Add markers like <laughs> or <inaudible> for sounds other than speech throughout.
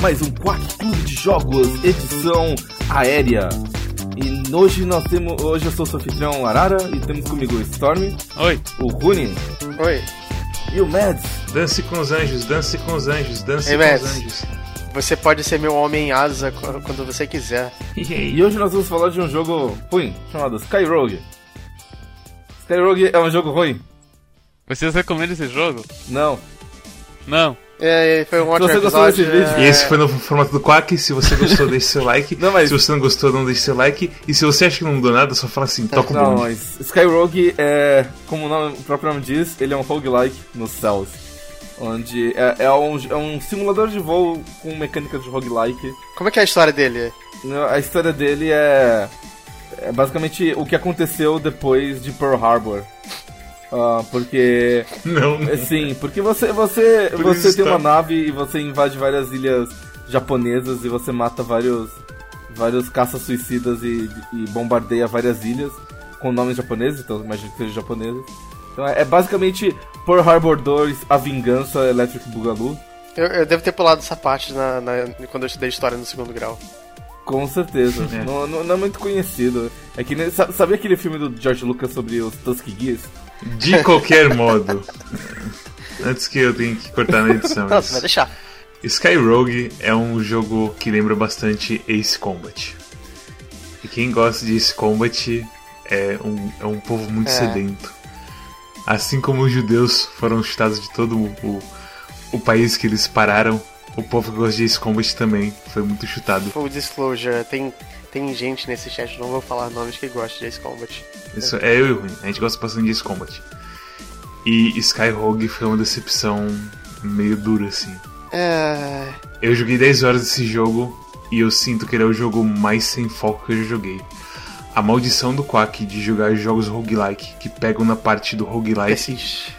Mais um Quack Clube de Jogos, edição aérea. E hoje nós temos. Hoje eu sou o seu anfitrião Arara e temos comigo o Storm, Oi. o Rune Oi, e o Mads. Dance com os anjos, dance com os anjos, dance Ei, com Mads. os anjos. você pode ser meu homem asa qu- quando você quiser. E hoje nós vamos falar de um jogo ruim chamado Sky Rogue. Sky Rogue é um jogo ruim? Vocês recomendam esse jogo? Não. Não. É, foi um ótimo você gostou episódio. desse vídeo- é, E esse foi no formato do Quack. Se você gostou, deixe seu like. <laughs> Não, mas- Se você não gostou, não deixe seu like. E se você acha que não mudou nada, só fala assim, toca o Não, bonde. mas Sky Rogue é, como o, nome- o próprio nome diz, ele é um roguelike nos céus. Onde é, é um, é um simulador de voo com mecânicas de roguelike. Como é que é a história dele? A história dele é, é basicamente o que aconteceu depois de Pearl Harbor. Ah, porque <laughs> Não, É, Sim, porque você você Por você tem tá- uma nave e você invade várias ilhas japonesas e você mata vários vários caças suicidas e, e bombardeia várias ilhas com nomes japoneses, então imagino que sejam japoneses. Então é, é basicamente Pearl Harbor 2, A Vingança Electric Boogaloo, Eu, eu devo ter pulado essa parte na, na- quando eu estudei história no segundo grau. com certeza. <laughs> É. Não, não- não é muito conhecido. É que nem, sa- sabe aquele filme do George Lucas sobre os Tuskegee? De qualquer modo. Antes que eu tenha que cortar na edição. Não, você vai deixar. Sky Rogue é um jogo que lembra bastante Ace Combat. E quem gosta de Ace Combat é um, é um povo muito É. sedento. Assim como os judeus foram chutados de todo o, o país que eles pararam, o povo que gosta de Ace Combat também foi muito chutado. Full disclosure, tem, tem gente nesse chat, não vou falar nomes, que gosta de Ace Combat. Isso é eu e o Ruim, a gente gosta bastante de Ace Combat. E Sky Rogue foi uma decepção meio dura assim. É. Eu joguei 10 horas desse jogo e eu sinto que ele é o jogo mais sem foco que eu já joguei. A maldição do Quack de jogar jogos roguelike que pegam na parte do roguelike Persiste.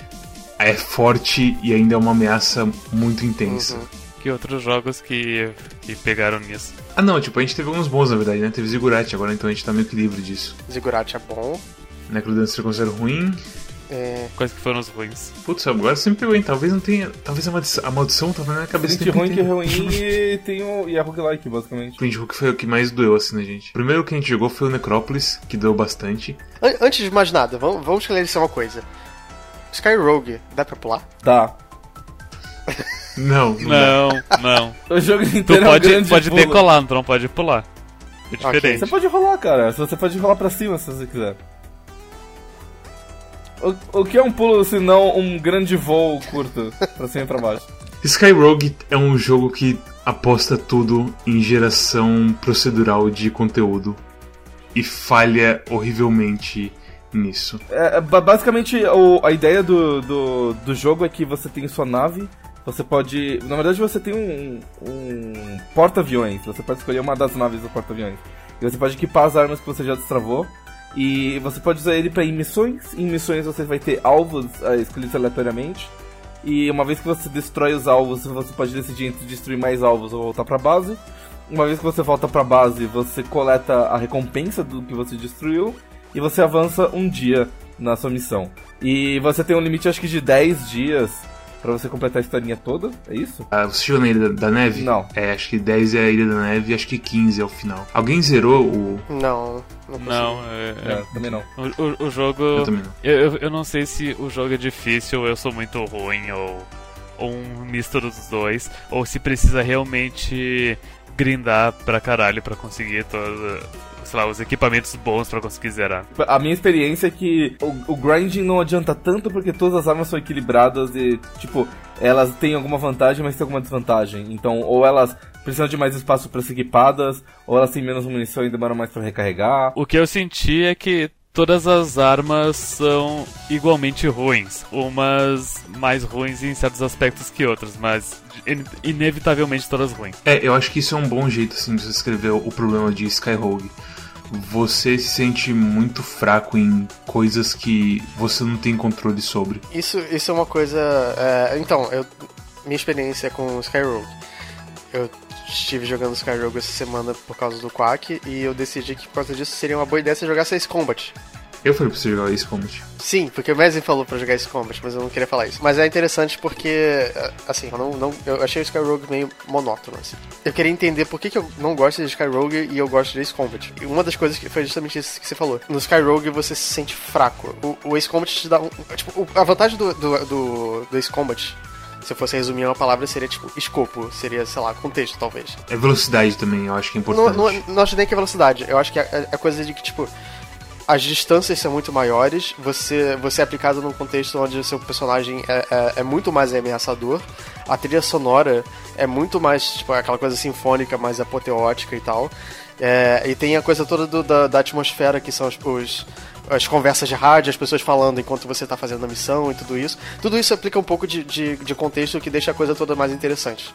é forte e ainda é uma ameaça muito intensa. Uhum. Que outros jogos que, que pegaram nisso? Ah não, tipo, a gente teve alguns bons na verdade, né? Teve Ziggurat agora, então a gente tá meio que livre disso. Ziggurat é bom. Necrodancer eu considero ruim. É, Quais que foram os ruins? Putz, agora você me pegou, hein? Talvez não tenha. Talvez a maldição, a maldição tava na minha cabeça. Tempo ruim que é ruim e tem o, e é roguelike, basicamente. Twin Hook foi o que mais doeu assim na gente. O primeiro que a gente jogou foi o Necrópolis, que doeu bastante. an- antes de mais nada, vamos, vamos esclarecer uma coisa. Sky Rogue, dá pra pular? Tá. <laughs> Não, não. Não, não. O jogo Tu inteiro é um pode, pode pulo. decolar, tu não pode pular. É diferente. Você pode rolar, cara. Você pode rolar pra cima se você quiser. O, o que é um pulo se não um grande voo curto pra cima e pra baixo? Sky Rogue é um jogo que aposta tudo em geração procedural de conteúdo e falha horrivelmente nisso. É, é, ba- basicamente, o- a ideia do, do, do jogo é que você tem sua nave, você pode. Na verdade, você tem um, um porta-aviões. Você pode escolher uma das naves do porta-aviões. E você pode equipar as armas que você já destravou. E você pode usar ele em missões. Em missões você vai ter alvos ah, escolhidos aleatoriamente. E uma vez que você destrói os alvos, você pode decidir entre destruir mais alvos ou voltar pra base. Uma vez que você volta pra base, você coleta a recompensa do que você destruiu e você avança um dia na sua missão. E você tem um limite, acho que de 10 dias pra você completar a historinha toda, é isso? Ah, você chegou na Ilha da, da Neve? Não. É, acho que 10 é a Ilha da Neve e acho que 15 é o final. Alguém zerou o. Não, não. Não, é, É, também não. o, o, o jogo. Eu também não. Eu, eu, eu não sei se o jogo é difícil, ou eu sou muito ruim, ou, ou um misto dos dois, ou se precisa realmente grindar pra caralho pra conseguir todos, sei lá, os equipamentos bons pra conseguir zerar. A minha experiência é que o, o grinding não adianta tanto porque todas as armas são equilibradas e, tipo, elas têm alguma vantagem, mas têm alguma desvantagem. Então, ou elas precisam de mais espaço para ser equipadas, ou elas têm menos munição e demoram mais pra recarregar. O que eu senti é que todas as armas são igualmente ruins. Umas mais ruins em certos aspectos que outras, mas in- inevitavelmente todas ruins. É, eu acho que isso é um bom jeito assim, de você escrever o problema de Sky Rogue. Você se sente muito fraco em coisas que você não tem controle sobre. Isso, isso é uma coisa. é, então, eu, minha experiência com Sky Rogue. Eu estive jogando Sky Rogue essa semana por causa do Quack e eu decidi que por causa disso seria uma boa ideia se jogar Ace Combat. Eu falei pra você jogar Ace Combat. Sim, porque o Messi falou pra jogar esse Combat, mas eu não queria falar isso. Mas é interessante porque, assim, eu não, não eu achei o Skyrogue meio monótono, assim. Eu queria entender por que, que eu não gosto de Skyrogue e eu gosto de Ace Combat. E uma das coisas que foi justamente isso que você falou. No Skyrogue você se sente fraco. O, o Ace Combat te dá um... Tipo, a vantagem do, do, do, do Ace Combat se eu fosse resumir uma palavra, seria tipo escopo, seria, sei lá, contexto, talvez. É velocidade também, eu acho que é importante. Não, não, não acho nem que é velocidade, eu acho que é, é coisa de que, tipo, as distâncias são muito maiores, você, você é aplicado num contexto onde o seu personagem é, é, é, muito mais ameaçador, a trilha sonora é muito mais, tipo, aquela coisa sinfônica, mais apoteótica e tal. É, e tem a coisa toda do, da, da, atmosfera, que são os, os, as conversas de rádio, as pessoas falando enquanto você está fazendo a missão e tudo isso. Tudo isso aplica um pouco de, de, de contexto que deixa a coisa toda mais interessante.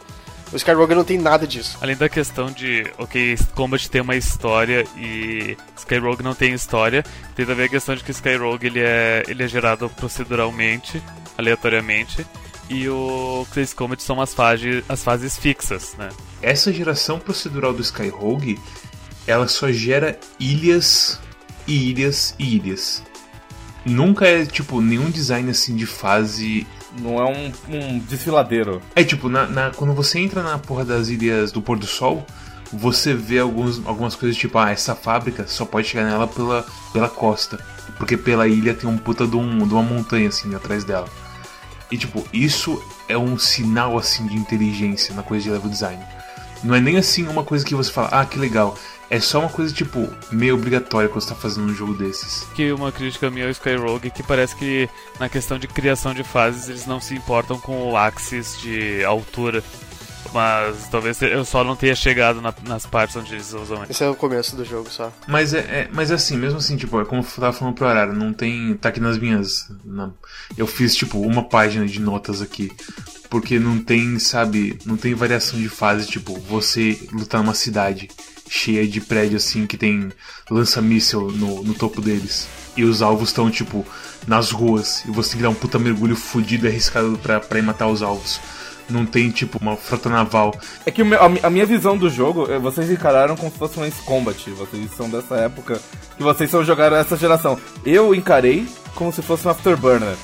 O Skyrogue não tem nada disso. Além da questão de, ok, Combat tem uma história e Skyrogue não tem história, tem também a questão de que Skyrogue ele é, ele é gerado proceduralmente, aleatoriamente, e o Chris Combat são as fases, as fases fixas, né? Essa geração procedural do Skyrogue, ela só gera ilhas e ilhas e ilhas. Nunca é, tipo, nenhum design assim de fase não é um, um desfiladeiro. É tipo, na, na, quando você entra na porra das ilhas do pôr do sol, você vê alguns, algumas coisas tipo, ah, essa fábrica só pode chegar nela pela, pela costa. Porque pela ilha tem um puta de, um, de uma montanha assim atrás dela. E tipo, isso é um sinal assim de inteligência na coisa de level design. Não é nem assim uma coisa que você fala, ah, que legal. É só uma coisa, tipo, meio obrigatória quando você tá fazendo um jogo desses. Que uma crítica minha ao Skyrogue é que parece que na questão de criação de fases eles não se importam com o axis de altura. Mas talvez eu só não tenha chegado na, nas partes onde eles usam. Esse é o começo do jogo só. Mas é, é mas é assim, mesmo assim, tipo, é como eu tava falando pro horário, não tem. Tá aqui nas minhas. Na, eu fiz, tipo, uma página de notas aqui porque não tem, sabe, não tem variação de fase, tipo, você lutar numa cidade cheia de prédio assim que tem lança-míssel no, no topo deles. E os alvos estão, tipo, nas ruas. E você tem que dar um puta mergulho fudido e arriscado pra, pra ir matar os alvos. Não tem, tipo, uma frota naval. É que a minha visão do jogo, eh, vocês encararam como se fosse um Ace Combat. Vocês são dessa época que vocês só jogaram essa geração. Eu encarei como se fosse um Afterburner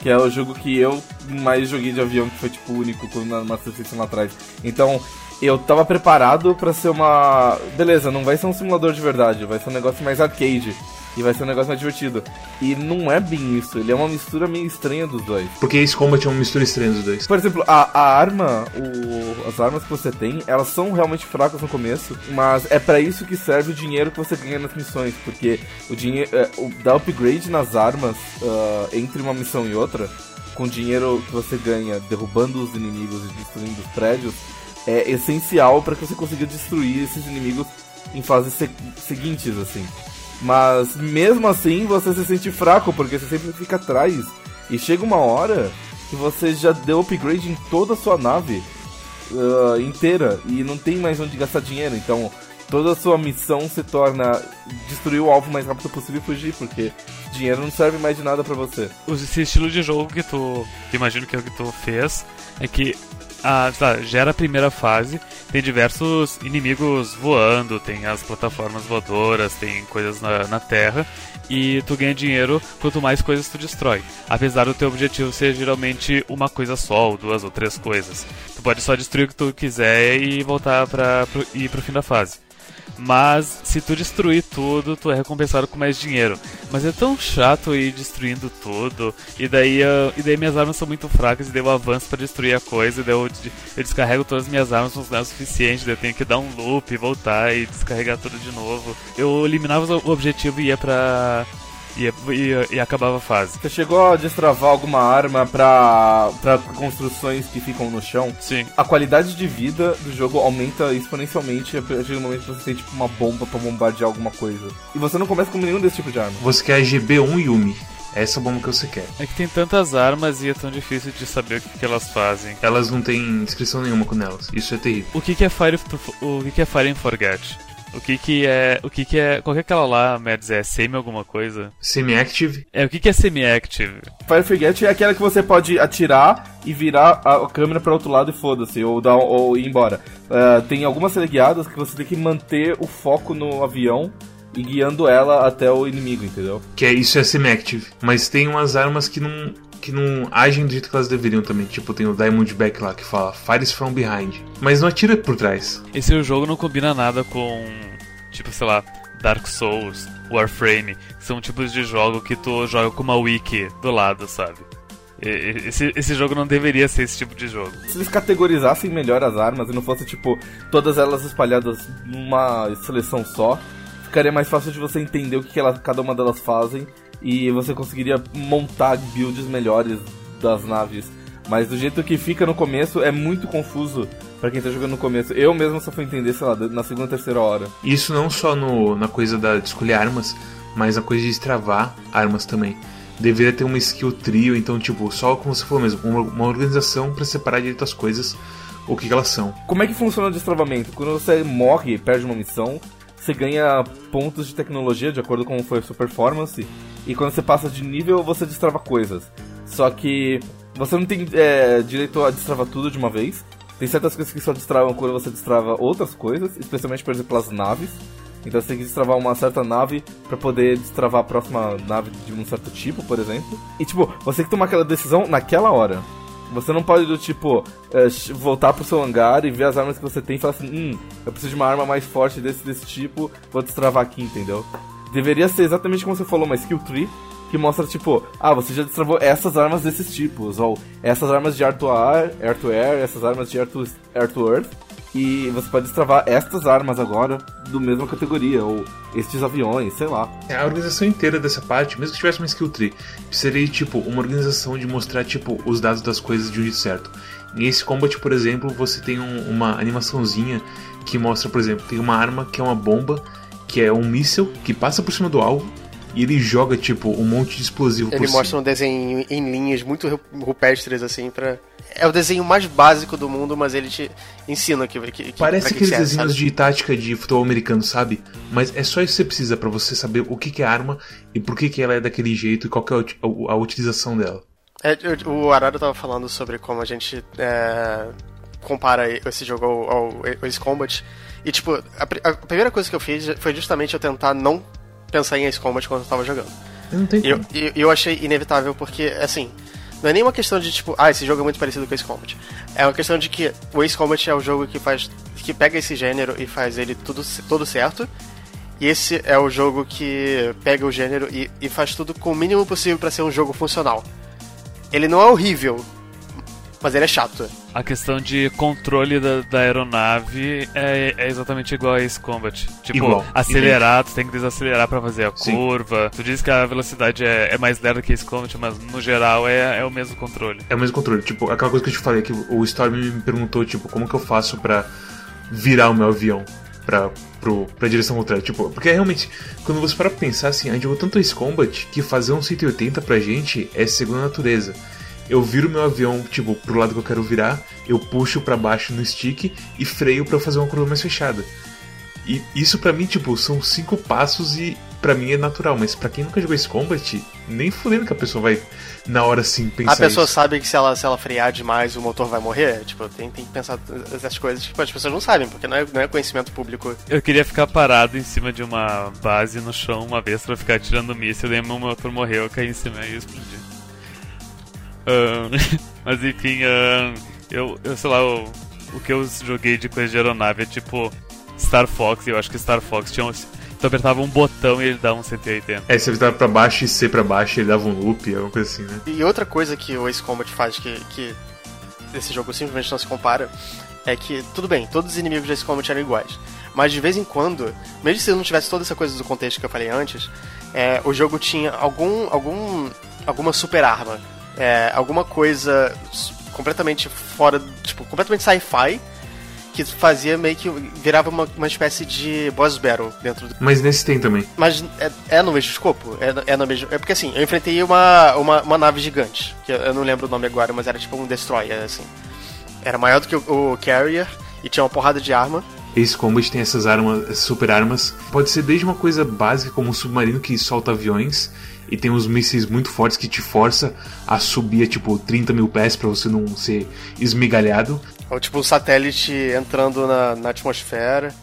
que é o jogo que eu mais joguei de avião, que foi tipo o único na Master System lá atrás. Então, eu tava preparado para ser uma. Beleza, não vai ser um simulador de verdade, vai ser um negócio mais arcade. E vai ser um negócio mais divertido. E não é bem isso, ele é uma mistura meio estranha dos dois. Porque esse Combat é uma mistura estranha dos dois. Por exemplo, a, a arma, o, as armas que você tem, elas são realmente fracas no começo, mas é para isso que serve o dinheiro que você ganha nas missões. Porque o dinheiro. É, o, dá upgrade nas armas uh, entre uma missão e outra, com dinheiro que você ganha derrubando os inimigos e destruindo os prédios, é essencial para que você consiga destruir esses inimigos em fases se seguintes, assim. Mas mesmo assim você se sente fraco porque você sempre fica atrás. E chega uma hora que você já deu upgrade em toda a sua nave uh, inteira e não tem mais onde gastar dinheiro. Então toda a sua missão se torna destruir o alvo o mais rápido possível e fugir, porque dinheiro não serve mais de nada para você. Esse estilo de jogo que tu, imagino que é o que tu fez, é que a, tá, gera a primeira fase, tem diversos inimigos voando, tem as plataformas voadoras, tem coisas na, na Terra, e tu ganha dinheiro quanto mais coisas tu destrói. Apesar do teu objetivo ser geralmente uma coisa só, ou duas ou três coisas. Tu pode só destruir o que tu quiser e voltar para ir pro fim da fase. Mas se tu destruir tudo, tu é recompensado com mais dinheiro. Mas é tão chato ir destruindo tudo. E daí, eu, e daí minhas armas são muito fracas. E daí eu avanço para destruir a coisa. E daí eu, eu descarrego todas as minhas armas, não é o suficiente. Daí eu tenho que dar um loop, voltar e descarregar tudo de novo. Eu eliminava o objetivo e ia pra e, e, e, acabava a fase. Você chegou a destravar alguma arma pra, pra construções que ficam no chão? Sim. A qualidade de vida do jogo aumenta exponencialmente a partir do momento que você tem tipo uma bomba pra bombardear alguma coisa. E você não começa com nenhum desse tipo de arma. Você quer GB1 Yumi. É essa bomba que você quer. É que tem tantas armas e é tão difícil de saber o que, que elas fazem. Elas não têm inscrição nenhuma com elas. Isso é terrível. O que, que é Fire o que, que é Fire and Forget? O que que é. O que que é. Qual que é aquela lá, Mads? É semi alguma coisa? Semi-active? É, o que que é semi-active? Fire Forget é aquela que você pode atirar e virar a câmera para outro lado e foda-se, ou, dar, ou ir embora. Uh, tem algumas teleguiadas que você tem que manter o foco no avião e guiando ela até o inimigo, entendeu? Que é isso é semi-active. Mas tem umas armas que não que não agem do jeito que elas deveriam também. Tipo, tem o Diamond Back lá que fala Fires from behind. Mas não atira por trás. Esse jogo não combina nada com, tipo, sei lá, Dark Souls, Warframe, que são tipos de jogo que tu joga com uma wiki do lado, sabe? Esse, esse jogo não deveria ser esse tipo de jogo. Se eles categorizassem melhor as armas e não fosse, tipo, todas elas espalhadas numa seleção só, ficaria mais fácil de você entender o que, que ela, cada uma delas fazem e você conseguiria montar builds melhores das naves. Mas do jeito que fica no começo é muito confuso para quem tá jogando no começo. Eu mesmo só fui entender, sei lá, na segunda terceira hora. Isso não só no, na coisa da, de escolher armas, mas a coisa de destravar armas também deveria ter uma skill trio, então, tipo, só como você falou mesmo, uma, uma organização para separar direito as coisas, o que, que, elas são. Como é que funciona o destravamento? Quando você morre e perde uma missão, você ganha pontos de tecnologia de acordo com foi a sua performance, e quando você passa de nível, você destrava coisas. Só que você não tem é, direito a destravar tudo de uma vez. Tem certas coisas que só destravam quando você destrava outras coisas, especialmente, por exemplo, as naves. Então você tem que destravar uma certa nave para poder destravar a próxima nave de um certo tipo, por exemplo. E tipo, você tem que tomar aquela decisão naquela hora. Você não pode, do tipo, é, voltar pro seu hangar e ver as armas que você tem e falar assim: hum, eu preciso de uma arma mais forte desse, desse tipo, vou destravar aqui, entendeu? Deveria ser exatamente como você falou, uma skill tree que mostra, tipo, ah, você já destravou essas armas desses tipos, ou essas armas de air to air, air to air, essas armas de air to, air to earth, e você pode destravar estas armas agora do mesma categoria, ou estes aviões, sei lá. É, a organização inteira dessa parte, mesmo que tivesse uma skill tree, seria tipo uma organização de mostrar tipo os dados das coisas de um jeito certo. Nesse combat, por exemplo, você tem um, uma animaçãozinha que mostra, por exemplo, tem uma arma que é uma bomba, que é um míssil que passa por cima do alvo e ele joga, tipo, um monte de explosivo ele por mostra um desenho em linhas muito rupestres, assim, para É o desenho mais básico do mundo, mas ele te ensina que. que Parece que aqueles que desenhos sabe? de tática de futebol americano, sabe? Mas é só isso que você precisa para você saber o que, que é arma e por que, que ela é daquele jeito e qual que é a, a utilização dela. É, o Arara tava falando sobre como a gente é, compara esse jogo ao, ao, ao Ace Combat. E, tipo, a, a, primeira coisa que eu fiz foi justamente eu tentar não pensar em Ace Combat quando eu tava jogando. Eu não E eu, e eu achei inevitável porque, assim, não é nenhuma questão de tipo, ah, esse jogo é muito parecido com Ace Combat. É uma questão de que o Ace Combat é o jogo que faz. que pega esse gênero e faz ele tudo, todo certo. E esse é o jogo que pega o gênero e, e faz tudo com o mínimo possível para ser um jogo funcional. Ele não é horrível, mas ele é chato. A questão de controle da, da aeronave é, é exatamente igual a Ace Combat. Tipo, Igual. acelerar, tu tem que desacelerar pra fazer a Sim. curva. Tu diz que a velocidade é, é mais lerda que Ace Combat, mas no geral é, é o mesmo controle. É o mesmo controle. Tipo, aquela coisa que eu te falei, que o Storm me perguntou, tipo, como que eu faço pra virar o meu avião pra, pro, pra direção contrária. Tipo, porque realmente, quando você para pra pensar assim, a gente jogou tanto esse combat que fazer um 180 pra gente é segunda natureza. Eu viro meu avião, tipo, pro lado que eu quero virar, eu puxo pra baixo no stick e freio pra fazer uma curva mais fechada. E isso pra mim, tipo, são cinco passos e pra mim é natural, mas pra quem nunca jogou esse combat, nem fudendo que a pessoa vai na hora assim pensar A pessoa isso. sabe que se ela, se ela frear demais o motor vai morrer? Tipo, tem, tem que pensar essas coisas. Tipo, as pessoas não sabem, porque não é, não é conhecimento público. Eu queria ficar parado em cima de uma base no chão uma vez pra ficar tirando míssil, daí meu motor morreu, eu caí em cima e explodi. Ahn, <laughs> mas enfim, ahn, eu, eu sei lá, o, o que eu joguei de coisa de aeronave é tipo Star Fox, e eu acho que Star Fox tinha um, Tu apertava um botão e ele dá um 180. É, você apertava pra baixo e C pra baixo, ele dava um loop, alguma coisa assim, né? E outra coisa que o Ace Combat faz que, que esse jogo simplesmente não se compara é que, tudo bem, todos os inimigos de Ace Combat eram iguais. Mas de vez em quando, mesmo se não tivesse toda essa coisa do contexto que eu falei antes, é, o jogo tinha algum, algum alguma super arma. É, alguma coisa completamente fora, tipo, completamente sci-fi, que fazia meio que virava uma, uma espécie de boss battle dentro do. Mas nesse tem também. Mas é, é no mesmo escopo? É, no- é no mesmo. É porque assim, eu enfrentei uma, uma, uma nave gigante, que eu, eu não lembro o nome agora, mas era tipo um destroyer, assim. Era maior do que o, o Carrier e tinha uma porrada de arma. Esse Combat tem essas armas, super armas. Pode ser desde uma coisa básica como um submarino que solta aviões e tem uns mísseis muito fortes que te força a subir a tipo 30 mil pés pra você não ser esmigalhado. Ou tipo um satélite entrando na, na atmosfera.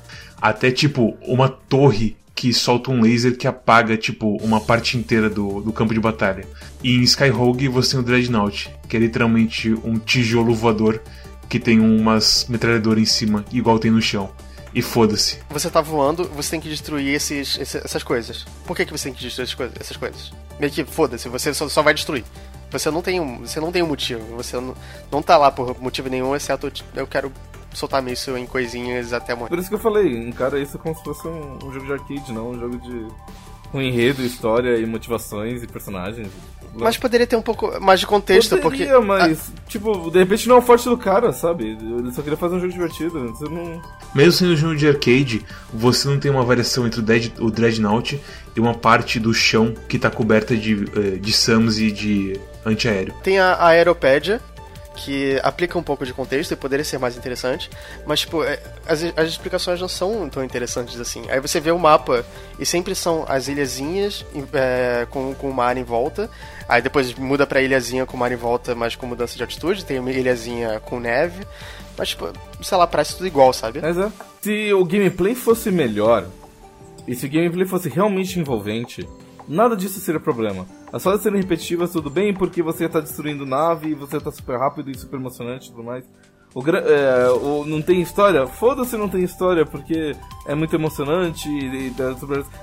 Até tipo uma torre que solta um laser que apaga, tipo, uma parte inteira do, do campo de batalha. E em Skyrogue você tem o Dreadnought, que é literalmente um tijolo voador que tem umas metralhadoras em cima, igual tem no chão. E foda-se. Você tá voando, você tem que destruir esses, esses- essas coisas. Por que, que você tem que destruir essas coisas? Essas coisas? Meio que foda-se, você só, só vai destruir. Você não tem um, você não tem um motivo. Você não, não tá lá por motivo nenhum, exceto eu quero soltar míssil em coisinhas até morrer. Por isso que eu falei, encara isso como se fosse um, um jogo de arcade, não um jogo de. com enredo, história e motivações e personagens. Mas poderia ter um pouco mais de contexto, Poderia, porque. mas, tipo, de repente não é o forte do cara, sabe? Ele só queria fazer um jogo divertido. Você não. Mesmo sendo um jogo de arcade, você não tem uma variação entre o, Dead, o Dreadnought e uma parte do chão que tá coberta de, eh, de SAMs e de antiaéreo. Tem a, a Aeropédia, que aplica um pouco de contexto e poderia ser mais interessante, mas, tipo, é, as, as explicações não são tão interessantes assim. Aí você vê o mapa e sempre são as ilhazinhas é, com, com o mar em volta, aí depois muda pra ilhazinha com o mar em volta, mas com mudança de altitude, tem uma ilhazinha com neve, mas, tipo, sei lá, parece tudo igual, sabe? É. Se o gameplay fosse melhor, e se o gameplay fosse realmente envolvente, nada disso seria problema. As fases serem repetitivas, tudo bem, porque você tá destruindo nave, você tá super rápido e super emocionante e tudo mais. O, é, o- não tem história? Foda-se não tem história, porque é muito emocionante e, e tá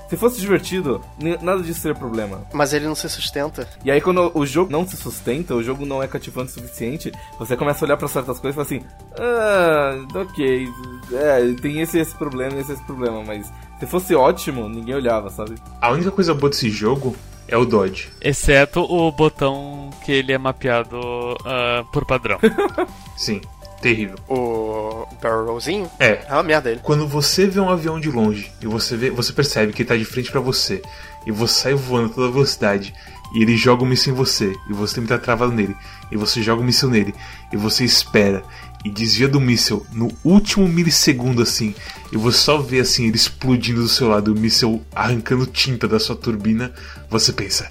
Se fosse divertido, nada disso seria problema. Mas ele não se sustenta. E aí quando o jogo não se sustenta, o jogo não é cativante o suficiente, você começa a olhar pra certas coisas e fala assim, ah, ok, é, tem esse esse problema, esse esse problema, mas se fosse ótimo, ninguém olhava, sabe? A única coisa boa desse jogo é o Dodge. Exceto o botão que ele é mapeado ah, por padrão. <laughs> Sim, terrível. O barrel rollzinho É, é uma merda ele. Quando você vê um avião de longe e você vê, você percebe que ele tá de frente pra você e você sai voando a toda velocidade e ele joga um míssil em você e você tem que estar travado nele e você joga um míssil nele e você espera e desvia do míssil no último milissegundo assim e você só vê assim ele explodindo do seu lado, o míssil arrancando tinta da sua turbina, você pensa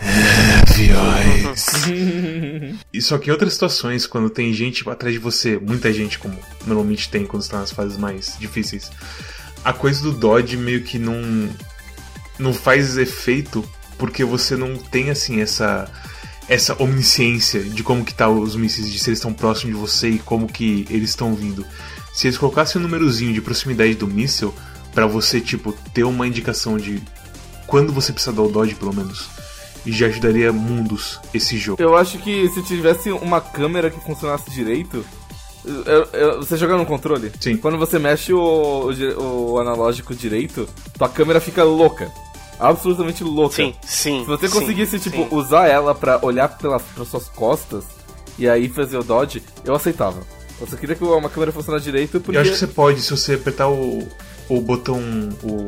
"Ah, aviões. <laughs> E só que em outras situações, quando tem gente atrás de você, muita gente, como normalmente tem quando está nas fases mais difíceis, a coisa do dodge meio que não não faz efeito porque você não tem assim essa essa omnisciência de como que tá os mísseis, de se eles estão próximos de você e como que eles estão vindo. Se eles colocassem um númerozinho de proximidade do míssil pra você tipo ter uma indicação de quando você precisa dar o dodge pelo menos, já ajudaria mundos esse jogo. Eu acho que se tivesse uma câmera que funcionasse direito, eu- eu- você jogar no controle, Sim. quando você mexe o, o o analógico direito, tua câmera fica louca. Absolutamente louca. Sim, sim. Se você sim, conseguisse, tipo, sim. usar ela pra olhar pelas, pelas suas costas e aí fazer o dodge, eu aceitava. Eu só queria que uma câmera funcionasse direito porque. Eu acho que você pode, se você apertar o, o botão, o,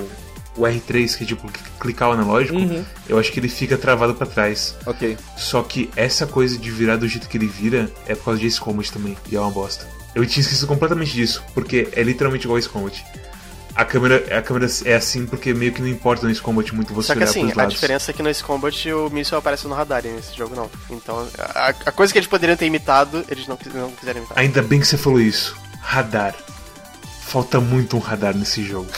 o R3, que é tipo clicar o analógico, Uhum. eu acho que ele fica travado pra trás. Ok. Só que essa coisa de virar do jeito que ele vira é por causa de Ace Combat também, e é uma bosta. Eu tinha esquecido completamente disso, porque é literalmente igual Ace Combat. A câmera, a câmera é assim porque meio que não importa no Ace Combat muito você Só que assim, a diferença é que nesse combat o míssil aparece no radar e nesse jogo não. Então, a, a coisa que eles poderiam ter imitado, eles não, não quiseram imitar. Ainda bem que você falou isso. Radar. Falta muito um radar nesse jogo.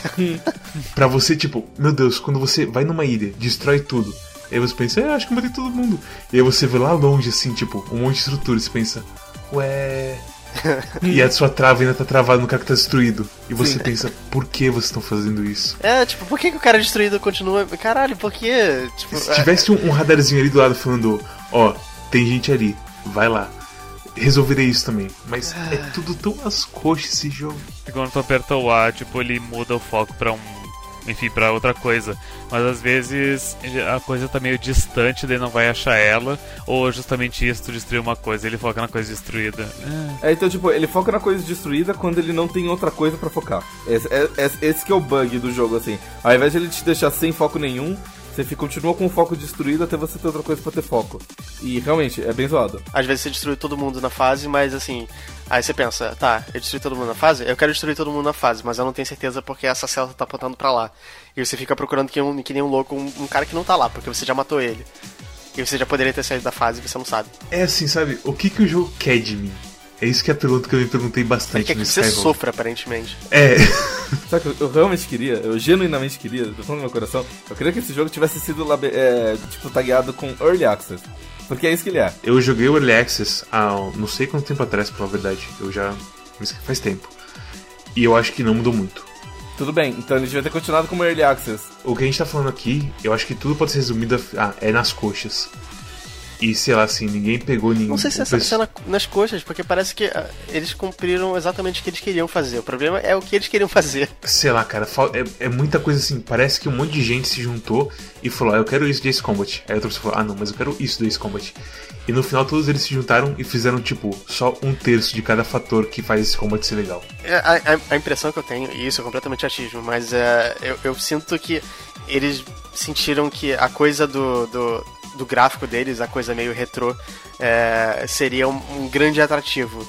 <laughs> pra você, tipo, meu Deus, quando você vai numa ilha, destrói tudo. Aí você pensa, é, acho que eu matei todo mundo. E aí você vê lá longe, assim, tipo, um monte de estrutura. E você pensa, ué. <laughs> e a sua trava ainda tá travada no cara que tá destruído. E você Sim. pensa, por que vocês estão fazendo isso? É, tipo, por que, que o cara destruído continua. Caralho, por quê? Tipo, Se tivesse um, um radarzinho ali do lado falando, ó, tem gente ali, vai lá. Resolveria isso também. Mas é tudo tão às coxas esse jogo. E quando tu aperta o A, tipo, ele muda o foco pra um. Enfim, pra outra coisa. Mas às vezes a coisa tá meio distante, daí não vai achar ela. Ou justamente isso, tu destruir uma coisa, ele foca na coisa destruída. É. É, então, tipo, ele foca na coisa destruída quando ele não tem outra coisa pra focar. Esse, é, é- esse que é o bug do jogo, assim. Ao invés de ele te deixar sem foco nenhum, você fica, continua com o foco destruído até você ter outra coisa pra ter foco. E realmente, é bem zoado. Às vezes você destrui todo mundo na fase, mas assim. Aí você pensa, tá, eu destruí todo mundo na fase? Eu quero destruir todo mundo na fase, mas eu não tenho certeza porque essa célula tá apontando pra lá. E você fica procurando que, um, que nem um louco um, um cara que não tá lá, porque você já matou ele. E você já poderia ter saído da fase e você não sabe. É assim, sabe? O que, que o jogo quer de mim? É isso que é a pergunta que eu me perguntei Ele bastante quer que no você Skyrim. sofra, aparentemente. É. <laughs> Sabe que eu, eu realmente queria, eu genuinamente queria, do fundo do meu coração, eu queria que esse jogo tivesse sido é, tipo, tagueado com Early Access. Porque é isso que ele é. Eu joguei o Early Access há não sei quanto tempo atrás, pra falar a verdade. Eu já. Faz tempo. E eu acho que não mudou muito. Tudo bem, então ele devia ter continuado como Early Access. O que a gente tá falando aqui, eu acho que tudo pode ser resumido a, ah, é nas coxas. E sei lá, assim, ninguém pegou ninguém. Não sei se essa pessoal- cena nas coxas, porque parece que ah, eles cumpriram exatamente o que eles queriam fazer. O problema é o que eles queriam fazer. <laughs> Sei lá, cara, é, é muita coisa assim. Parece que um monte de gente se juntou e falou: ah, eu quero isso de Ace Combat. Aí outra pessoa falou: ah, não, mas eu quero isso do Ace Combat. E no final todos eles se juntaram e fizeram, tipo, só um terço de cada fator que faz esse combat ser legal. É, A, a- a impressão que eu tenho, e isso é completamente achismo, mas é, eu, eu sinto que eles sentiram que a coisa do, do, do gráfico deles, a coisa meio retrô, é, seria um, um grande atrativo.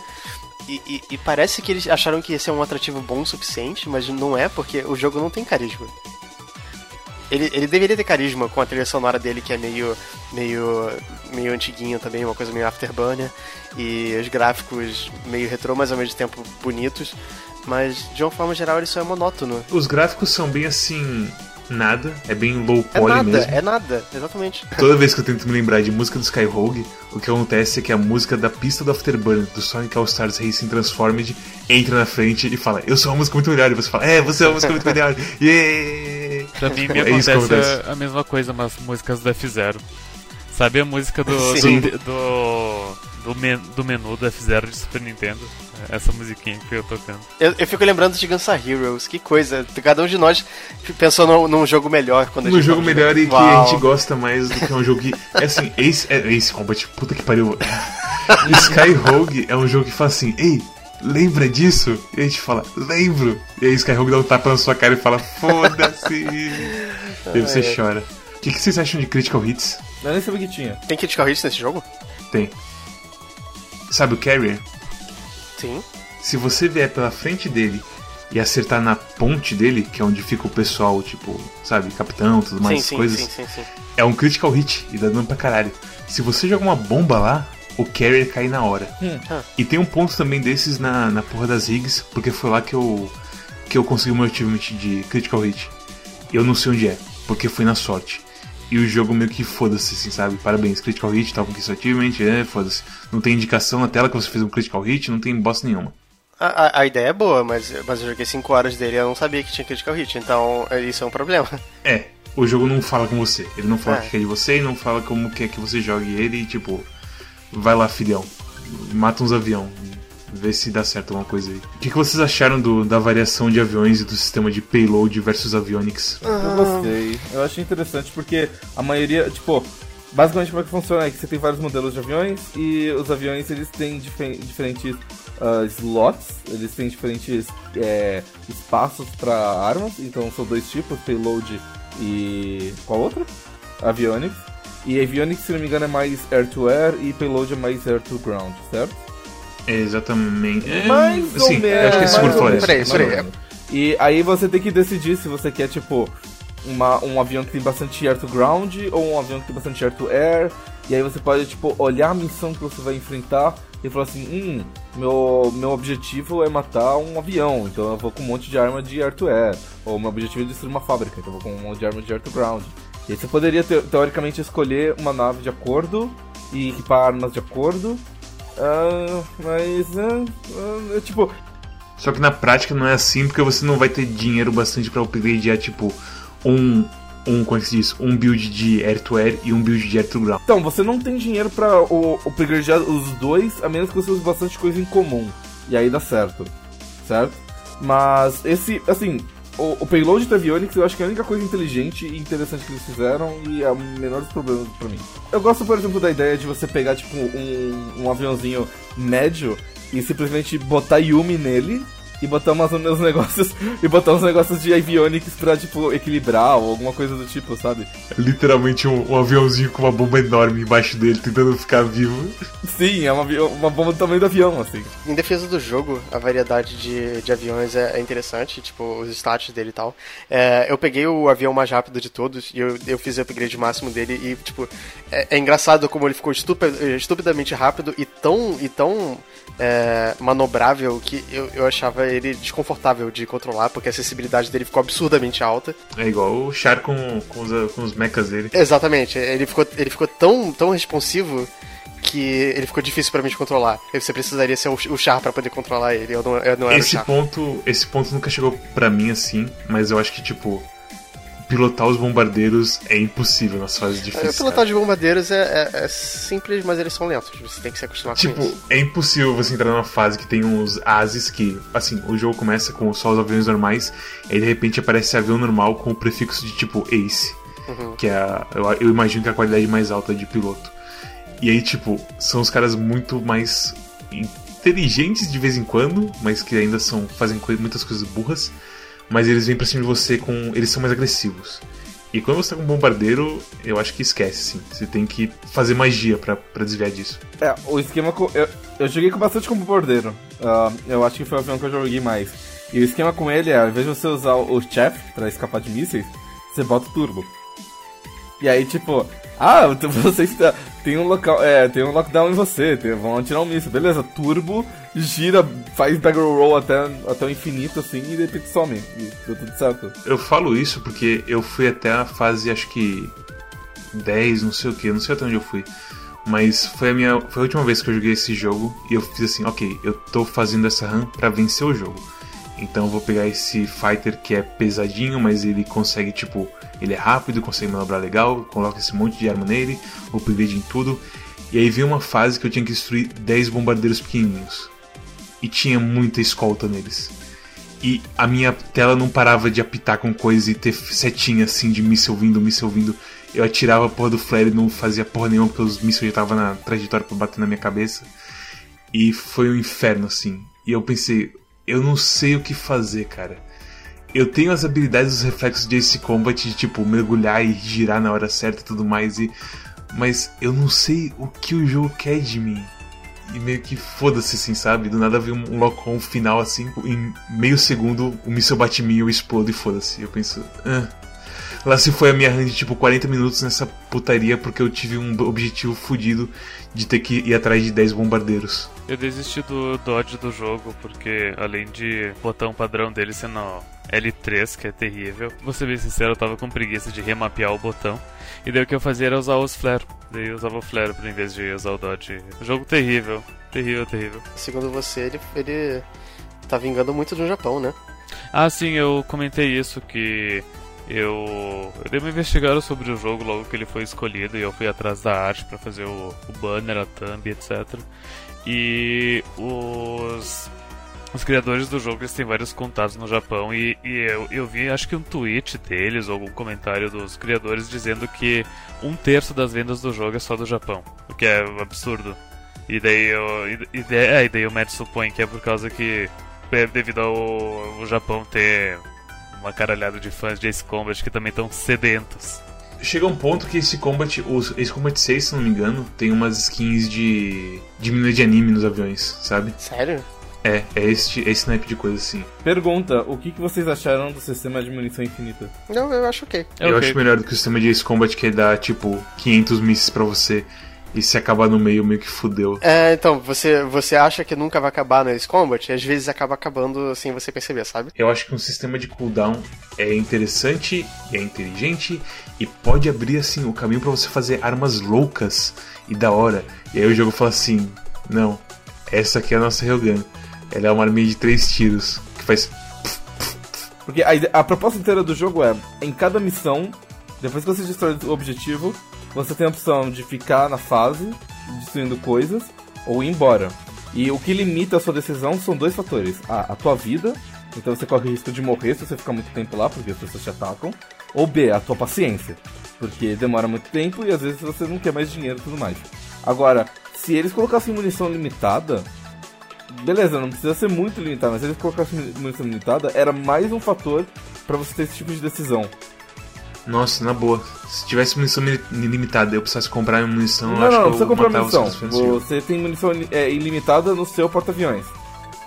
E, e- e parece que eles acharam que esse é um atrativo bom o suficiente, mas não é, porque o jogo não tem carisma. Ele, ele deveria ter carisma com a trilha sonora dele, que é meio, meio, meio antiguinho também, uma coisa meio afterburner, e os gráficos meio retrô, mas ao mesmo tempo bonitos. Mas, de uma forma geral, ele só é monótono. Os gráficos são bem assim. Nada, é bem low É poly nada, mesmo. é nada, exatamente. <laughs> Toda vez que eu tento me lembrar de música do Skyrogue, o que acontece é que a música da pista do Afterburner do Sonic All Stars Racing Transformed entra na frente e fala: Eu sou uma música muito melhor. E você fala: É, você é uma música muito melhor. <laughs> Yeah! Pra mim me É isso que acontece acontece. a mesma coisa, mas músicas do F0. Sabe a música do, <laughs> Sim. do, do, do, men- do menu do F0 de Super Nintendo? Essa musiquinha que eu tocando. Eu, eu fico lembrando de Gunstar Heroes, que coisa. Cada um de nós pensou num, num jogo melhor quando a No gente jogo melhor e que a gente gosta mais do que um jogo que. É assim, Ace, é, Ace Combat, puta que pariu. Skyrogue é um jogo que fala assim: Ei, lembra disso? E a gente fala: Lembro. E aí Skyrogue dá um tapa na sua cara e fala: Foda-se. e aí você chora. O que, que vocês acham de Critical Hits? Eu nem sabia que tinha. Tem Critical Hits nesse jogo? Tem. Sabe o Carrier? Sim. Se você vier pela frente dele e acertar na ponte dele, que é onde fica o pessoal, tipo, sabe, capitão, tudo mais, sim, sim, coisas, sim, sim, sim. é um critical hit e dá dano pra caralho. Se você joga uma bomba lá, o carrier cai na hora. Hum. Ah. E tem um ponto também desses na, na porra das rigs, porque foi lá que eu que eu consegui o meu achievement de critical hit. Eu não sei onde é, porque foi na sorte. E o jogo meio que foda-se, assim, sabe? Parabéns, critical hit, tal, conquistou achievement, é, foda-se. Não tem indicação na tela que você fez um critical hit, não tem bosta nenhuma. A, a, a ideia é boa, mas, mas eu joguei 5 horas dele e eu não sabia que tinha Critical Hit, então é, isso é um problema. <laughs> É, o jogo não fala com você. Ele não fala É. o que quer de você e não fala como quer que você jogue ele e tipo, vai lá, filhão. Mata uns avião. Vê se dá certo alguma coisa aí. O que, que vocês acharam do- da variação de aviões e do sistema de payload versus avionics? Eu gostei. Eu achei interessante porque a maioria, tipo, basicamente como é que funciona é que você tem vários modelos de aviões e os aviões eles têm dife- diferentes ah, slots, eles têm diferentes é, espaços para armas, então são dois tipos, payload e qual outro? Avionics. E avionics, se não me engano, é mais air-to-air e payload é mais air-to-ground, certo? É exatamente. É, Mais ou sim, menos. acho que é seguro falar isso. Peraí, peraí. E aí você tem que decidir se você quer, tipo, uma, um avião que tem bastante air to ground ou um avião que tem bastante air to air. E aí você pode, tipo, olhar a missão que você vai enfrentar e falar assim, hum, meu, meu objetivo é matar um avião, então eu vou com um monte de arma de air to air. Ou meu objetivo é destruir uma fábrica, então eu vou com um monte de arma de air to ground. E aí você poderia, te- teoricamente, escolher uma nave de acordo e equipar armas de acordo. Ah, mas, ah, ah, tipo, Só que na prática não é assim porque você não vai ter dinheiro bastante pra upgradear, tipo, um. Um, como é que se diz? Um build de air-to-air e um build de air-to-ground. Então, você não tem dinheiro pra o, upgradear os dois, a menos que você use bastante coisa em comum. E aí dá certo. Certo? Mas esse, assim, o, o payload do Avionics eu acho que é a única coisa inteligente e interessante que eles fizeram e é o menor dos problemas pra mim. Eu gosto, por exemplo, da ideia de você pegar, tipo, um, um aviãozinho médio e simplesmente botar Yumi nele. E botar umas, uns negócios. E botar uns negócios de avionics pra, tipo, equilibrar ou alguma coisa do tipo, sabe? Literalmente um, um aviãozinho com uma bomba enorme embaixo dele, tentando ficar vivo. Sim, é uma, uma bomba do tamanho do avião, assim. Em defesa do jogo, a variedade de, de aviões é, é interessante, tipo, os status dele e tal. É, eu peguei o avião mais rápido de todos e eu, eu fiz o upgrade máximo dele e, tipo, é, é engraçado como ele ficou estupi- estupidamente rápido e tão, e tão é, manobrável que eu, eu achava ele desconfortável de controlar, porque a acessibilidade dele ficou absurdamente alta. É igual o Char com, com, os, com os mechas dele. Exatamente, ele ficou, ele ficou tão, tão responsivo que ele ficou difícil para mim de controlar. Você precisaria ser o Char para poder controlar ele. Eu não, eu não era esse o Char. ponto Esse ponto nunca chegou para mim assim, mas eu acho que, tipo, pilotar os bombardeiros é impossível nas fases difíceis. Pilotar cara. de bombardeiros é, é, é, simples, mas eles são lentos. Você tem que se acostumar tipo, com isso. é impossível você entrar numa fase que tem uns ases que, assim, o jogo começa com só os aviões normais, e aí de repente aparece avião normal com o prefixo de tipo Ace. Uhum. Que é, a, eu, eu imagino que é a qualidade mais alta de piloto. E aí, tipo, são os caras muito mais inteligentes de vez em quando, mas que ainda são fazem muitas coisas burras. Mas eles vêm pra cima de você com. Eles são mais agressivos. E quando você tá com um bombardeiro, eu acho que esquece, sim. Você tem que fazer magia pra, desviar disso. É, o esquema. Com, eu, eu joguei com bastante com bombardeiro. Uh, eu acho que foi o avião que eu joguei mais. E o esquema com ele é, ao invés de você usar o chef pra escapar de mísseis, você bota o turbo. E aí, tipo, ah, <laughs> você está, tem um local, é, tem um lockdown em você, tem, vão atirar um míssil, beleza, turbo, gira, faz barrel roll até, até o infinito, assim, e de repente some, e deu tudo certo. Eu falo isso porque eu fui até a fase, acho que 10, não sei o que, não sei até onde eu fui. Mas foi a minha, foi a última vez que eu joguei esse jogo e eu fiz assim, ok, eu tô fazendo essa run pra vencer o jogo. Então eu vou pegar esse fighter que é pesadinho, mas ele consegue, tipo, ele é rápido, consegue manobrar legal, coloca esse monte de arma nele, upgrade em tudo. E aí veio uma fase que eu tinha que destruir 10 bombardeiros pequenininhos. E tinha muita escolta neles. E a minha tela não parava de apitar com coisa e ter setinha assim de míssel vindo, míssel vindo. Eu atirava a porra do flare e não fazia porra nenhuma porque os mísseis já estavam na trajetória pra bater na minha cabeça. E foi um inferno assim. E eu pensei, eu não sei o que fazer, cara. Eu tenho as habilidades dos reflexos de Ace Combat de tipo mergulhar e girar na hora certa e tudo mais e mas eu não sei o que o jogo quer de mim. E meio que foda-se assim, sabe? Do nada veio um lock-on final assim, em meio segundo o míssil bate em mim, eu explodo e foda-se. Eu penso, ah. Lá se foi a minha run de tipo 40 minutos nessa putaria porque eu tive um objetivo fodido de ter que ir atrás de 10 bombardeiros. Eu desisti do dodge do jogo porque, além de botão padrão dele sendo L3, que é terrível, vou ser bem sincero, eu tava com preguiça de remapear o botão. E daí o que eu fazia era usar os flare. Daí eu usava o flare em vez de usar o dodge. Jogo terrível. Terrível, terrível. Segundo você, ele, ele tá vingando muito no Japão, né? Ah, sim, eu comentei isso que eu, eu dei uma investigada sobre o jogo logo que ele foi escolhido e eu fui atrás da arte para fazer o, o, banner, a thumb, etc. E os, os criadores do jogo eles têm vários contatos no Japão e, e eu, eu vi acho que um tweet deles ou algum comentário dos criadores dizendo que um terço das vendas do jogo é só do Japão, o que é absurdo. E daí, eu, e, e, é, e daí o Matt supõe que é por causa que é devido ao, ao Japão ter uma caralhada de fãs de Ace Combat que também estão sedentos. Chega um ponto que esse Combat, o Ace Combat 6, se não me engano, tem umas skins de. de menina de anime nos aviões, sabe? Sério? É, é esse, é esse naipe de coisa assim. Pergunta: o que, que vocês acharam do sistema de munição infinita? Não, eu acho ok. É eu okay. acho melhor do que o sistema de Ace Combat que dá tipo 500 mísseis pra você e se acabar no meio, meio que fudeu. É, então, você, você acha que nunca vai acabar no Ace Combat? E às vezes acaba acabando sem você perceber, sabe? Eu acho que um sistema de cooldown é interessante, é inteligente e pode abrir, assim, o caminho para você fazer armas loucas e da hora. E aí o jogo fala assim: não, essa aqui é a nossa Railgun. Ela é uma arminha de três tiros que faz. Porque a, a proposta inteira do jogo é: em cada missão, depois que você destrói o objetivo, você tem a opção de ficar na fase, destruindo coisas, ou ir embora. E o que limita a sua decisão são dois fatores. A, a tua vida, então você corre o risco de morrer se você ficar muito tempo lá, porque as pessoas te atacam. Ou B, a tua paciência, porque demora muito tempo e às vezes você não quer mais dinheiro e tudo mais. Agora, se eles colocassem munição limitada, beleza, não precisa ser muito limitada, mas se eles colocassem munição limitada, era mais um fator para você ter esse tipo de decisão. Nossa, na boa. Se tivesse munição ilimitada eu precisasse comprar munição, não, acho não, que precisa comprar munição. Você, você tem munição é, ilimitada no seu porta-aviões.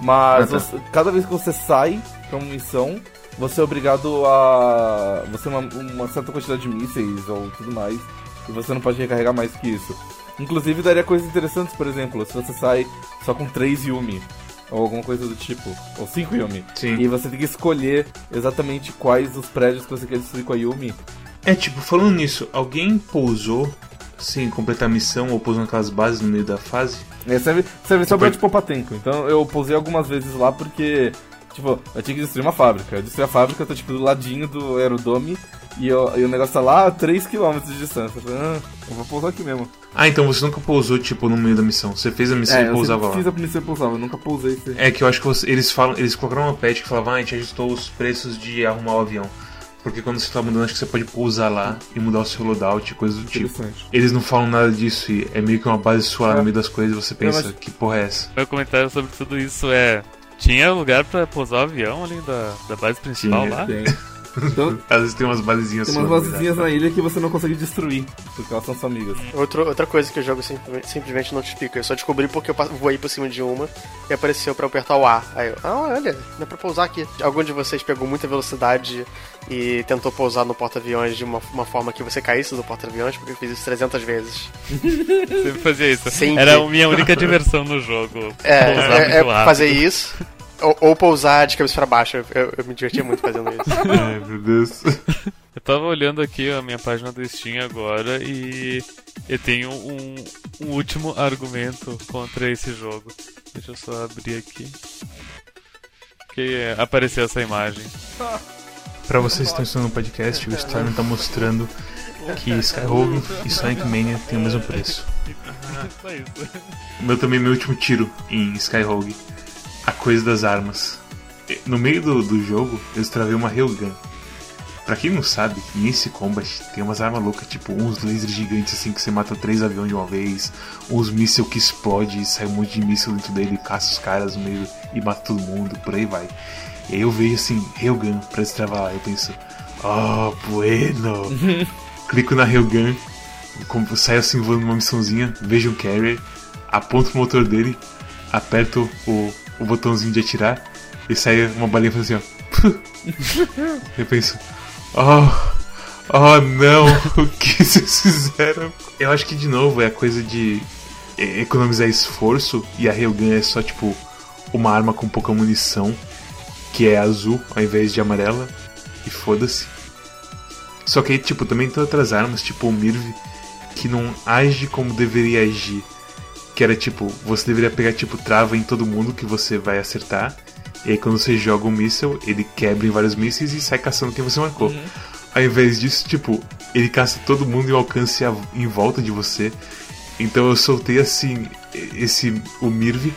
Mas ah, tá. você, cada vez que você sai pra uma missão, você é obrigado a. Você uma, uma certa quantidade de mísseis ou tudo mais. E você não pode recarregar mais que isso. Inclusive daria coisas interessantes, por exemplo, se você sai só com 3 Yumi. Ou alguma coisa do tipo, ou cinco Yumi. Sim. E você tem que escolher exatamente quais os prédios que você quer destruir com a Yumi. É, tipo, falando nisso, alguém pousou sem completar a missão ou pousou naquelas bases no meio da fase? É, serve, serve só pra poupar tempo. Então eu pousei algumas vezes lá porque, tipo, eu tinha que destruir uma fábrica. Eu destruí a fábrica, eu tô tipo do ladinho do aerodome e, eu- e o negócio tá lá a 3km de distância. Eu falei, ah, eu vou pousar aqui mesmo. Ah, então você nunca pousou, tipo, no meio da missão. Você fez a missão é, e eu pousava lá. fiz a missão e pousava, eu nunca pousei. sem- É que eu acho que você- eles falam, eles colocaram uma patch que falava, ah, a gente ajustou os preços de arrumar o avião. Porque quando você tá mudando, acho que você pode pousar lá e mudar o seu loadout e coisas do tipo. Interessante. Eles não falam nada disso e é meio que uma base sua lá É. no meio das coisas e você pensa, mas- que porra é essa? Meu comentário sobre tudo isso é. Tinha lugar pra pousar o avião ali da, da base principal Tinha, lá? Tem. <laughs> Então, Às vezes tem umas basezinhas tem umas basezinhas né? na ilha que você não consegue destruir, porque elas são suas amigas. Outro, outra coisa que o jogo simplesmente, simplesmente não te explica. Eu só descobri porque eu voei por cima de uma e apareceu pra eu apertar o A. Aí eu, ah, olha, dá pra pousar aqui. Algum de vocês pegou muita velocidade e tentou pousar no porta-aviões de uma, uma forma que você caísse do porta-aviões? Porque eu fiz isso 300 vezes. <laughs> Sempre fazia isso. Sempre. Era a minha única diversão no jogo. É, é, é fazer isso. Ou, ou pousar de cabeça pra baixo. Eu, eu me divertia muito fazendo isso. Ai, <laughs> meu Deus. <laughs> Eu tava olhando aqui a minha página do Steam agora e eu tenho um, um último argumento contra esse jogo. Deixa eu só abrir aqui. Que é, apareceu essa imagem. Pra vocês que estão estudando no podcast, o Storm tá mostrando que Skyrogue e Sonic Mania têm o mesmo preço. O meu também, meu último tiro em Skyrogue. A coisa das armas. No meio do, do jogo, eu travei uma Railgun. Pra quem não sabe, nesse combat tem umas armas loucas, tipo uns lasers gigantes assim que você mata três aviões de uma vez, uns míssil que explode e sai um monte de míssil dentro dele caça os caras no meio e mata todo mundo, por aí vai. E aí eu vejo assim, Railgun pra destravar lá, eu penso, oh, bueno! <laughs> Clico na como- saio assim voando numa missãozinha, vejo um carrier, aponto o motor dele, aperto o, o botãozinho de atirar e sai uma balinha fazendo assim, ó. <laughs> Eu penso, oh, oh não, o que <laughs> vocês fizeram? Eu acho que de novo é a coisa de é, economizar esforço e a Railgun é só tipo uma arma com pouca munição que é azul ao invés de amarela e foda-se. Só que aí, tipo, também tem outras armas, tipo o Mirv, que não age como deveria agir. Que era tipo, você deveria pegar tipo trava em todo mundo que você vai acertar. E aí quando você joga um míssel, ele quebra em vários mísseis e sai caçando quem você marcou. Ao invés disso, tipo, ele caça todo mundo em alcance a- em volta de você. Então eu soltei assim, esse o Mirv,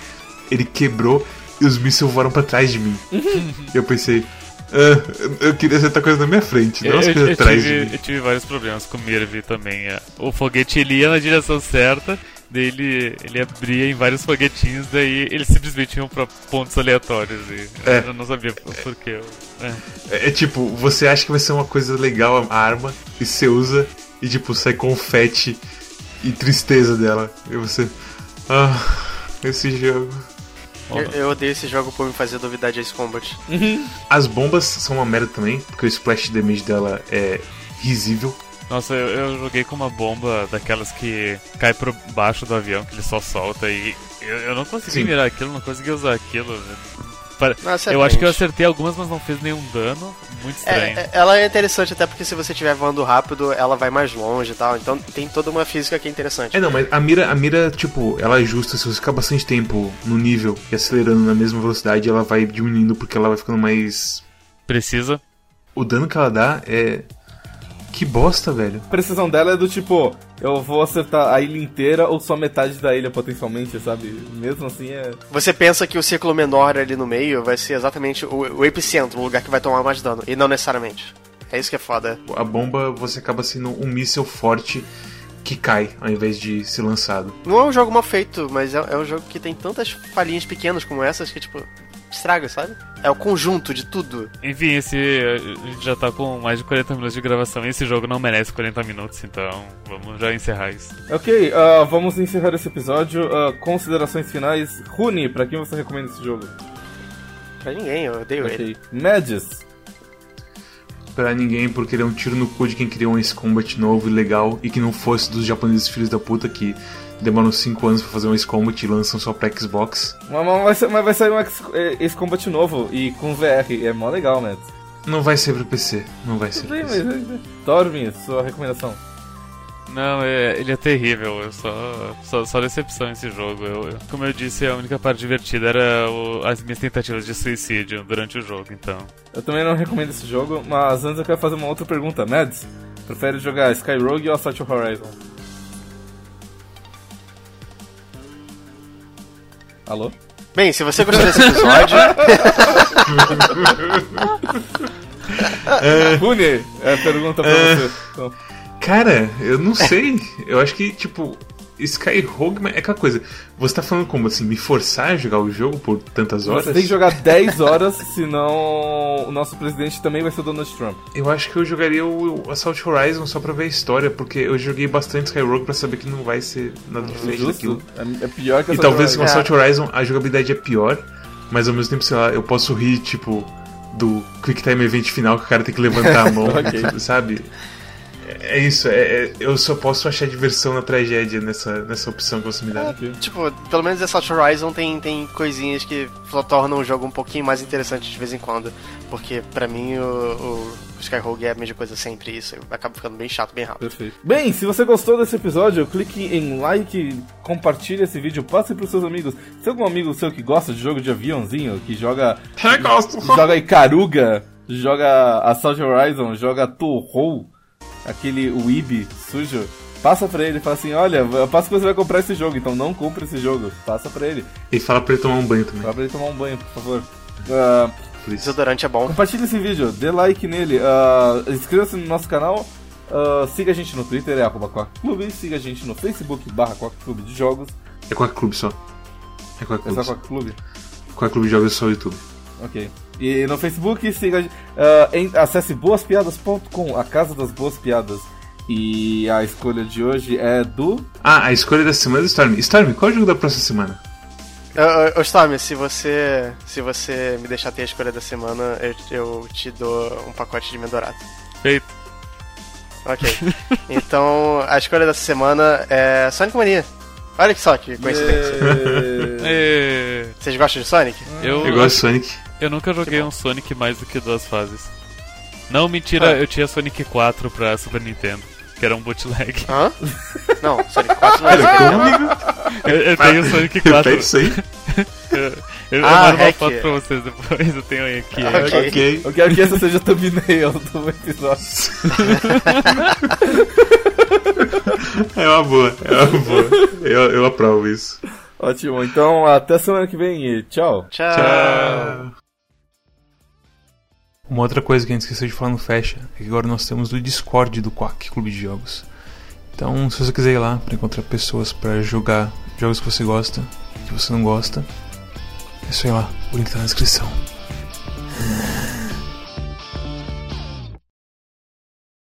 ele quebrou e os mísseis voaram pra trás de mim. E eu pensei, ah, eu queria acertar coisa na minha frente, não as eu- coisas eu atrás de mim. eu tive vários problemas com o Mirv também. é. O foguete ele ia na direção certa, daí ele, ele abria em vários foguetinhos, daí eles simplesmente iam pra pontos aleatórios. E É. Eu não sabia por que. eu- é. É, é tipo, você acha que vai ser uma coisa legal a arma, e você usa, e tipo, sai confete e tristeza dela. E você. Ah, esse jogo. Eu, eu odeio esse jogo por me fazer duvidar de Ace Combat. As bombas são uma merda também, porque o splash damage dela é risível. Nossa, eu, eu joguei com uma bomba daquelas que cai por baixo do avião, que ele só solta e eu, eu não consegui Sim. mirar aquilo, não consegui usar aquilo. Nossa, eu acho que eu acertei algumas, mas não fez nenhum dano. Muito estranho. É, é- ela é interessante até porque se você estiver voando rápido, ela vai mais longe e tal. Então tem toda uma física que é interessante. É, não, mas a mira, a mira, tipo, ela ajusta, se você ficar bastante tempo no nível e acelerando na mesma velocidade, ela vai diminuindo porque ela vai ficando mais. Precisa. O dano que ela dá é. Que bosta, velho. A precisão dela é do tipo, eu vou acertar a ilha inteira ou só metade da ilha potencialmente, sabe? Mesmo assim é. Você pensa que o círculo menor ali no meio vai ser exatamente o, o epicentro, o lugar que vai tomar mais dano. E não necessariamente. É isso que é foda. A bomba você acaba sendo um míssil forte que cai ao invés de ser lançado. Não é um jogo mal feito, mas é, é um jogo que tem tantas falhinhas pequenas como essas que, tipo, estraga, sabe? É o conjunto de tudo. Enfim, esse. A gente já tá com mais de 40 minutos de gravação e esse jogo não merece 40 minutos, então vamos já encerrar isso. Ok, ah, vamos encerrar esse episódio. Ah, considerações finais. Rune, pra quem você recomenda esse jogo? Pra ninguém, eu odeio ele. Ok. Magis. esperar ninguém porque ele é um tiro no cu de quem criou um Ace Combat novo e legal e que não fosse dos japoneses filhos da puta que demoram 5 anos pra fazer um Ace Combat e lançam só pra Xbox. Mas, mas vai, mas sair um X- eh, Ace Combat novo e com VR. É mó legal, Mads. Não vai ser pro PC, não vai ser Sim, pro mas... PC. Tormin, sua recomendação. Não, é, ele é terrível. Eu só, só, só decepção esse jogo. Eu, eu- como eu disse, a única parte divertida era o- as minhas tentativas de suicídio durante o jogo, então. Eu também não recomendo esse jogo, mas antes eu quero fazer uma outra pergunta. Mads, prefere jogar Skyrogue ou Assault Horizon? Alô? Bem, se você gostou desse episódio, Rune, é a pergunta pra É. você. Então, Cara, eu não sei. Eu acho que, tipo, Skyrogue é aquela coisa. Você tá falando como assim, me forçar a jogar o jogo por tantas horas? você tem que jogar 10 horas, <laughs> senão o nosso presidente também vai ser o Donald Trump. Eu acho que eu jogaria o Assault Horizon só pra ver a história, porque eu joguei bastante Skyrogue pra saber que não vai ser nada diferente daquilo. Justo? É, é pior que E talvez com. Assault Horizon a jogabilidade é pior, mas ao mesmo tempo, sei lá, eu posso rir, tipo, do Quick Time Event final que o cara tem que levantar a <laughs> mão, Ok. sabe? É é isso, é, é- eu só posso achar diversão na tragédia nessa, nessa opção que você me dá. tipo, pelo menos Assault Horizon tem, tem coisinhas que só tornam o jogo um pouquinho mais interessante de vez em quando. Porque pra mim o, o Skyrogue é a mesma coisa sempre isso. Acaba ficando bem chato, bem rápido. Perfeito. Bem, se você gostou desse episódio, clique em like, compartilhe esse vídeo, passe pros seus amigos. Se tem algum amigo seu que gosta de jogo de aviãozinho, que joga <laughs> Eu gosto! joga Icaruga, joga Assault Horizon, joga Touhou, aquele Weeb sujo, passa pra ele e fala assim, olha, eu passo que você vai comprar esse jogo, então não compre esse jogo. Passa pra ele. E fala pra ele tomar um banho também. Fala pra ele tomar um banho, por favor. Por isso. Desodorante é bom. compartilhe esse vídeo, dê like nele, ah, inscreva-se no nosso canal, ah, siga a gente no Twitter, é arroba Clube, siga a gente no Facebook, barra Quack Clube de Jogos, É Quack Clube só. É Quack é só Clube. Quack Clube. Quack Clube joga só no YouTube. Ok. E no Facebook, siga, ah, em- acesse boaspiadas.com, a casa das boas piadas. E a escolha de hoje é do. Ah, a escolha da semana é do Storm. Storm, qual é o jogo da próxima semana? Ô, Storm, se você, se você me deixar ter a escolha da semana, eu, eu te dou um pacote de Mendorato. Feito. Ok. <laughs> então, a escolha dessa semana é Sonic Mania. Olha que só que coincidência. Vocês gostam de Sonic? Eu, Eu gosto de Sonic. Eu nunca joguei um Sonic mais do que duas fases. Não, mentira, Ah. eu tinha Sonic 4 pra Super Nintendo, que era um bootleg. Hã? Não, Sonic 4 não é como, amigo? Eu, eu tenho Sonic 4. Repete isso aí. Eu, eu Ah, mando uma foto pra vocês depois, eu tenho aqui. Ah, ok. Ok. Eu quero que essa seja a thumbnail do episódio. <laughs> É uma boa, é uma boa. Eu, eu aprovo isso. Ótimo, então até semana que vem e tchau. Tchau. Tchau. Uma outra coisa que a gente esqueceu de falar no Fecha é que agora nós temos o Discord do Quack, Clube de Jogos. Então, se você quiser ir lá para encontrar pessoas para jogar jogos que você gosta, que você não gosta, é só ir lá, o link tá na descrição.